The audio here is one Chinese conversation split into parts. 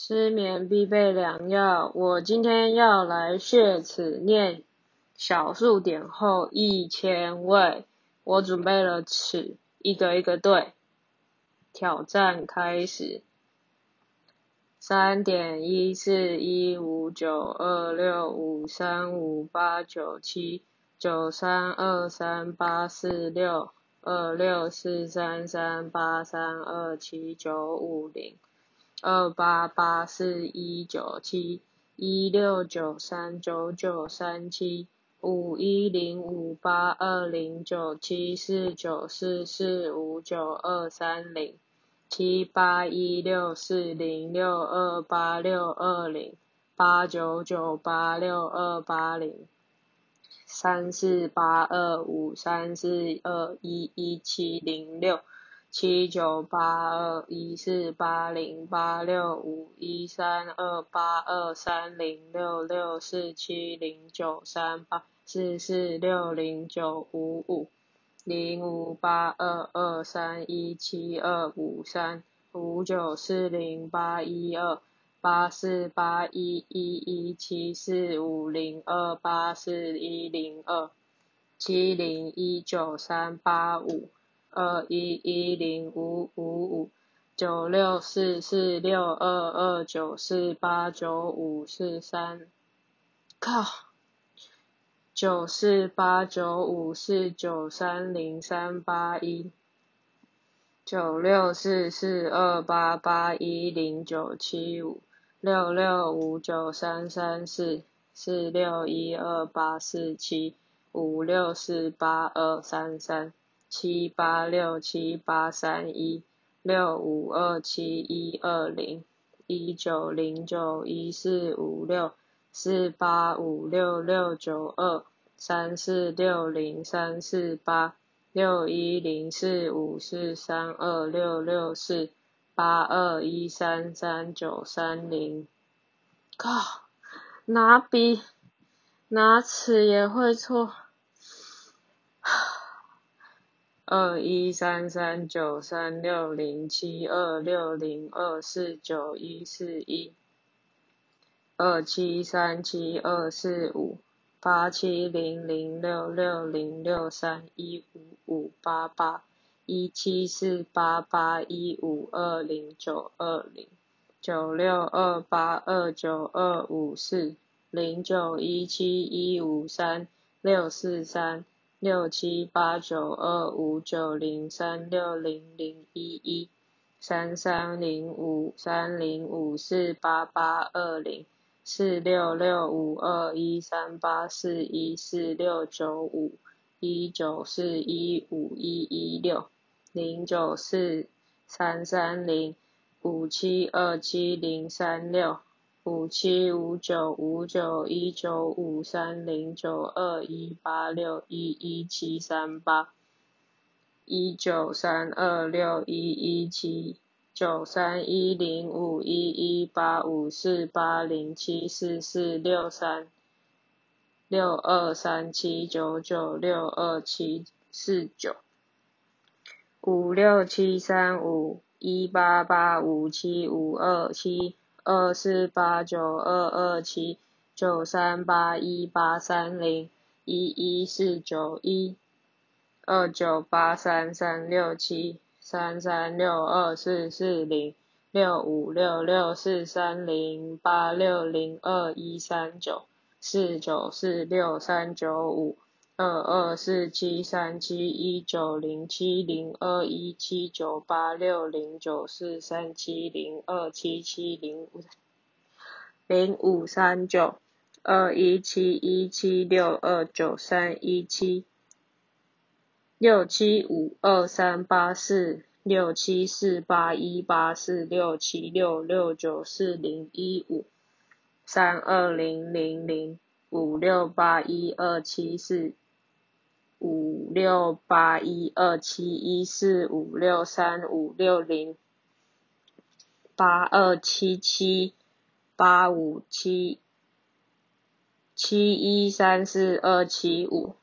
失眠必备良药，我今天要来血齿念小数点后一千位。我准备了尺，一个一个对。挑战开始。三点一四一五九二六五三五八九七九三二三八四六二六四三三八三二七九五零二八八四一九七一六九三九九三七。五一零五八二零九七四九四四五九二三零七八一六四零六二八六二零八九九八六二八零三四八二五三四二一一七零六七九八二一四八零八六五一三二八二三零六六四七零九三八四四六零九五五零五八二二三一七二五三五九四零八一二八四八一一一七四五零二八四一零二七零一九三八五。二一一零五五五九六四四六二二九四八九五四三，靠，九四八九五四九三零三八一。九六四四二八八一零九七五。六六五九三三四四六一二八四七五六四八二三三。七八六七八三一六五二七一二零一九零九一四五六四八五六六九二三四六零三四八六一零四五四三二六六四八二一三三九三零。靠，拿笔拿尺也会错。二一三三九三六零七二六零二四九一四一，二七三七二四五八七零零六六零六三一五五八八一七四八八一五二零九二零九六二八二九二五四零九一七一五三六四三。六七八九二五九零三六零零一一三三零五三零五四八八二零四六六五二一三八四一四六九五一九四一五一一六零九四三三零五七二七零三六五七五九五九一九五三零九二一八六一一七三八一九三二六一一七九三一零五一一八五四八零七四四六三六二三七九九六二七四九五六七三五一八八五七五二七。二四八九二二七九三八一八三零一一四九一二九八三三六七三三六二四四零六五六六四三零八六零二一三九四九四六三九五。二二四七三七一九零七零二一七九八六零九四三七零二七七零五零五三九二一七一七六二九三一七六七五二三八四六七四八一八四六七六六九四零一五三二零零零五六八一二七四。五六八一二七一四五六三五六零八二七七八五七七一三四二七五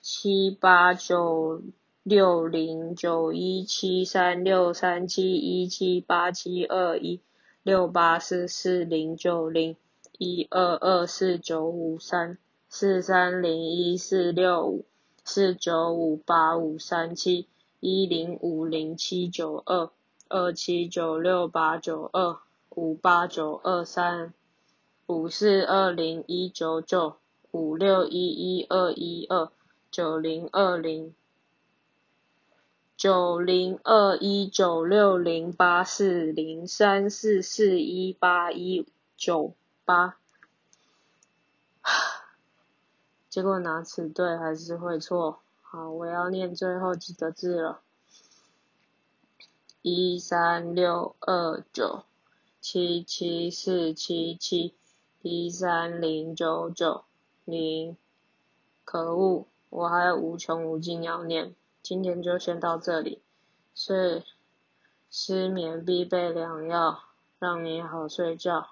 七八九六零九一七三六三七一七八七二一六八四四零九零，一二二四九五三，四三零一四六五，四九五八五三七，一零五零七九二，二七九六八九二，五八九二三，五四二零一九九，五六一一二一二，九零二零。九零二一九六零八四零三四四一八一九八，结果拿词对还是会错。好，我要念最后几个字了。一三六二九七七四七七一三零九九零，可恶，我还有无穷无尽要念。今天就先到这里，睡，失眠必备良药，让你好睡觉。